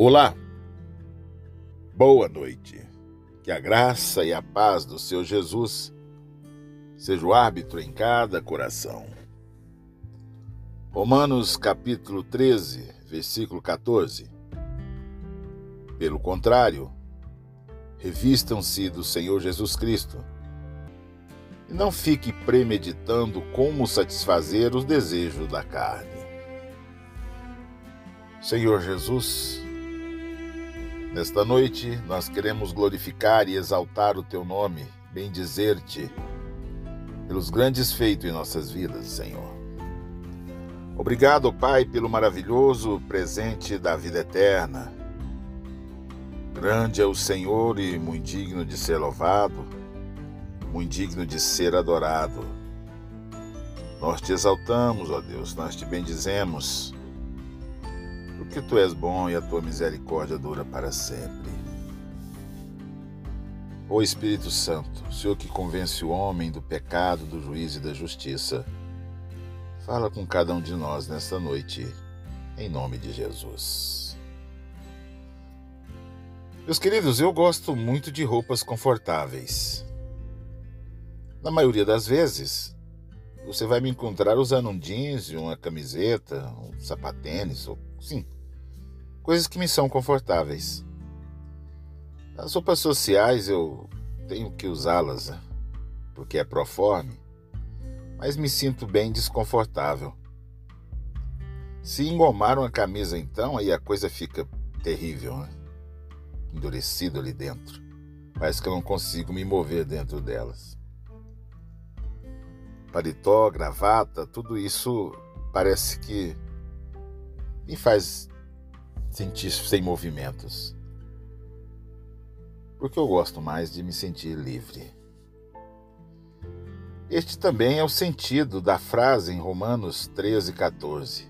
Olá, boa noite. Que a graça e a paz do seu Jesus seja o árbitro em cada coração. Romanos capítulo 13, versículo 14. Pelo contrário, revistam-se do Senhor Jesus Cristo e não fique premeditando como satisfazer os desejos da carne. Senhor Jesus, Nesta noite, nós queremos glorificar e exaltar o teu nome, bendizer-te pelos grandes feitos em nossas vidas, Senhor. Obrigado, Pai, pelo maravilhoso presente da vida eterna. Grande é o Senhor e muito digno de ser louvado, muito digno de ser adorado. Nós te exaltamos, ó Deus, nós te bendizemos porque tu és bom e a tua misericórdia dura para sempre. Ó Espírito Santo, o Senhor que convence o homem do pecado, do juízo e da justiça, fala com cada um de nós nesta noite, em nome de Jesus. Meus queridos, eu gosto muito de roupas confortáveis. Na maioria das vezes, você vai me encontrar usando um jeans, uma camiseta, um sapatênis, ou sim, coisas que me são confortáveis. As roupas sociais eu tenho que usá-las né? porque é proforme, mas me sinto bem desconfortável. Se engomar uma camisa então, aí a coisa fica terrível, né? endurecido ali dentro. Parece que eu não consigo me mover dentro delas paletó, gravata, tudo isso parece que me faz sentir sem movimentos. Porque eu gosto mais de me sentir livre. Este também é o sentido da frase em Romanos 13, 14.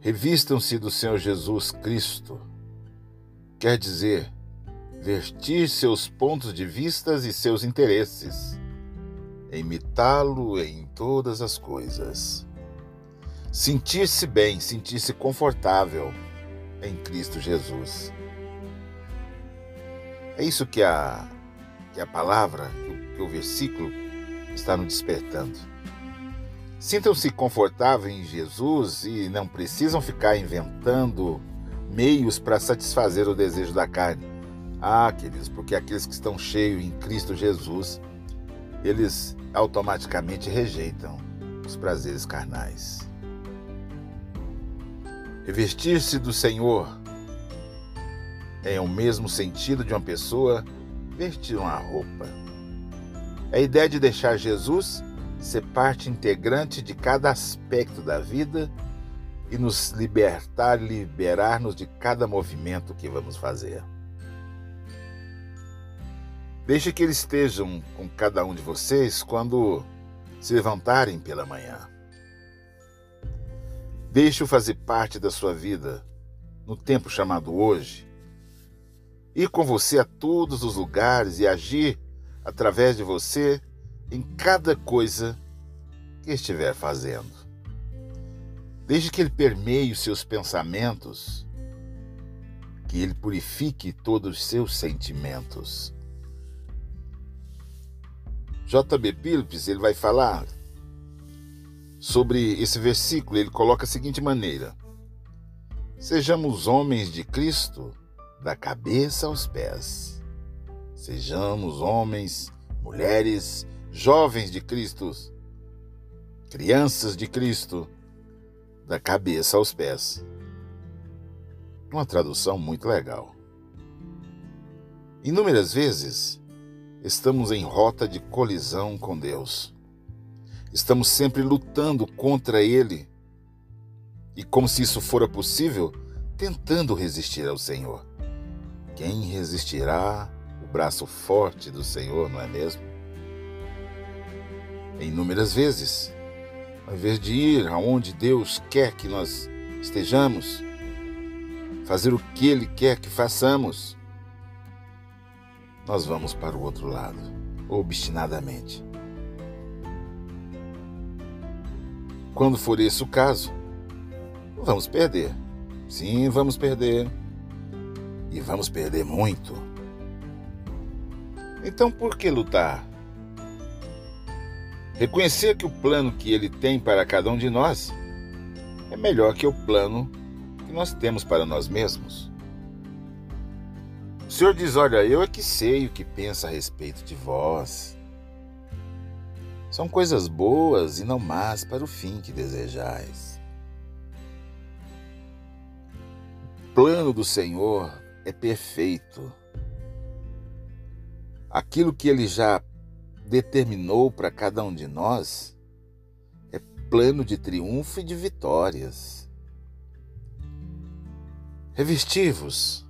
Revistam-se do Senhor Jesus Cristo. Quer dizer, vestir seus pontos de vistas e seus interesses imitá-lo em todas as coisas. Sentir-se bem, sentir-se confortável em Cristo Jesus. É isso que a, que a palavra, que o, versículo está nos despertando. Sintam-se confortáveis em Jesus e não precisam ficar inventando meios para satisfazer o desejo da carne. Ah, queridos, porque aqueles que estão cheios em Cristo Jesus eles automaticamente rejeitam os prazeres carnais. Revestir-se do Senhor é o mesmo sentido de uma pessoa vestir uma roupa. A ideia de deixar Jesus ser parte integrante de cada aspecto da vida e nos libertar, liberar-nos de cada movimento que vamos fazer. Deixe que eles estejam com cada um de vocês quando se levantarem pela manhã. Deixe-o fazer parte da sua vida no tempo chamado hoje. Ir com você a todos os lugares e agir através de você em cada coisa que estiver fazendo. Deixe que ele permeie os seus pensamentos, que ele purifique todos os seus sentimentos. J.B. Phillips ele vai falar sobre esse versículo. Ele coloca a seguinte maneira: Sejamos homens de Cristo da cabeça aos pés. Sejamos homens, mulheres, jovens de Cristo, crianças de Cristo, da cabeça aos pés. Uma tradução muito legal. Inúmeras vezes, estamos em rota de colisão com Deus. Estamos sempre lutando contra Ele e, como se isso fora possível, tentando resistir ao Senhor. Quem resistirá o braço forte do Senhor, não é mesmo? Inúmeras vezes, ao invés de ir aonde Deus quer que nós estejamos, fazer o que Ele quer que façamos, nós vamos para o outro lado, obstinadamente. Quando for esse o caso, vamos perder. Sim, vamos perder. e vamos perder muito. Então por que lutar? Reconhecer que o plano que ele tem para cada um de nós é melhor que o plano que nós temos para nós mesmos. O Senhor diz: Olha, eu é que sei o que pensa a respeito de vós. São coisas boas e não más para o fim que desejais. O plano do Senhor é perfeito. Aquilo que ele já determinou para cada um de nós é plano de triunfo e de vitórias. Revestivos,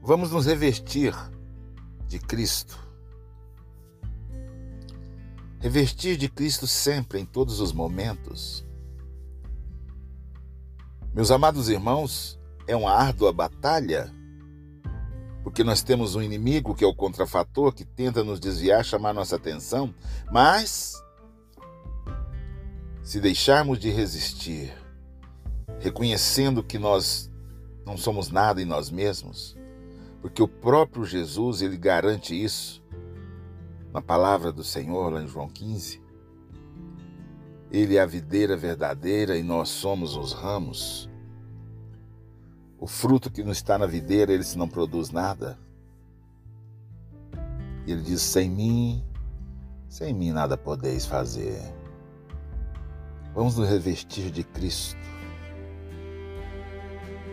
vamos nos revestir de Cristo. Revestir de Cristo sempre, em todos os momentos. Meus amados irmãos, é uma árdua batalha porque nós temos um inimigo que é o contrafator que tenta nos desviar, chamar nossa atenção, mas se deixarmos de resistir, reconhecendo que nós não somos nada em nós mesmos, porque o próprio Jesus ele garante isso na palavra do Senhor lá em João 15. Ele é a videira verdadeira e nós somos os ramos. O fruto que não está na videira, ele se não produz nada. E ele diz: sem mim, sem mim nada podeis fazer. Vamos nos revestir de Cristo.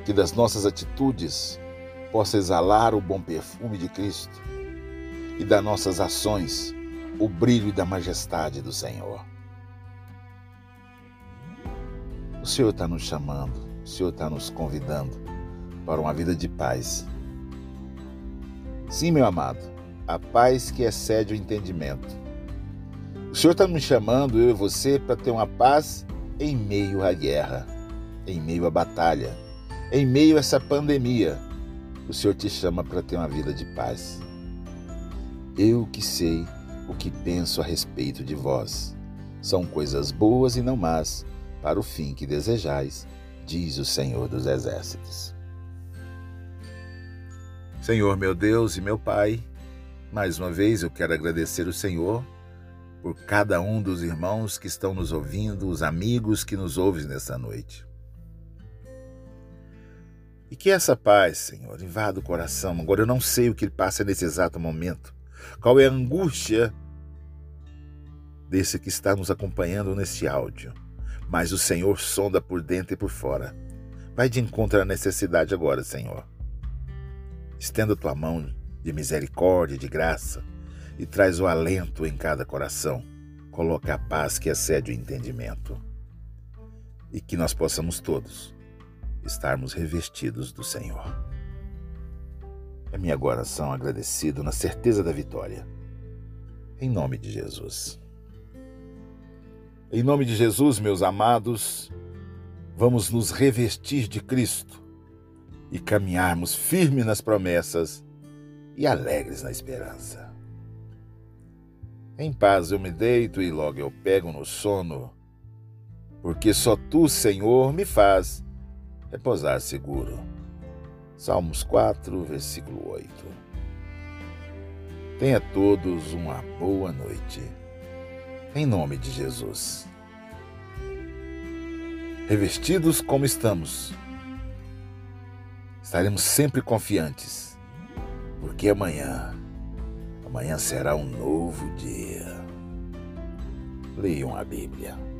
Que das nossas atitudes possa exalar o bom perfume de Cristo e das nossas ações o brilho da majestade do Senhor. O Senhor está nos chamando, o Senhor está nos convidando para uma vida de paz. Sim, meu amado, a paz que excede o entendimento. O Senhor está me chamando, eu e você, para ter uma paz em meio à guerra, em meio à batalha, em meio a essa pandemia. O Senhor te chama para ter uma vida de paz. Eu que sei o que penso a respeito de vós. São coisas boas e não más, para o fim que desejais, diz o Senhor dos Exércitos. Senhor meu Deus e meu Pai, mais uma vez eu quero agradecer o Senhor por cada um dos irmãos que estão nos ouvindo, os amigos que nos ouvem nessa noite. E que essa paz, Senhor, invada o coração. Agora eu não sei o que ele passa nesse exato momento. Qual é a angústia desse que está nos acompanhando nesse áudio. Mas o Senhor sonda por dentro e por fora. Vai de encontro à necessidade agora, Senhor. Estenda tua mão de misericórdia, de graça, e traz o alento em cada coração. Coloca a paz que excede o entendimento. E que nós possamos todos estarmos revestidos do Senhor. É minha oração agradecido na certeza da vitória. Em nome de Jesus. Em nome de Jesus, meus amados, vamos nos revestir de Cristo e caminharmos firmes nas promessas e alegres na esperança. Em paz eu me deito e logo eu pego no sono, porque só tu, Senhor, me faz repousar seguro. Salmos 4, versículo 8. Tenha todos uma boa noite. Em nome de Jesus. Revestidos como estamos, estaremos sempre confiantes, porque amanhã, amanhã será um novo dia. Leiam a Bíblia.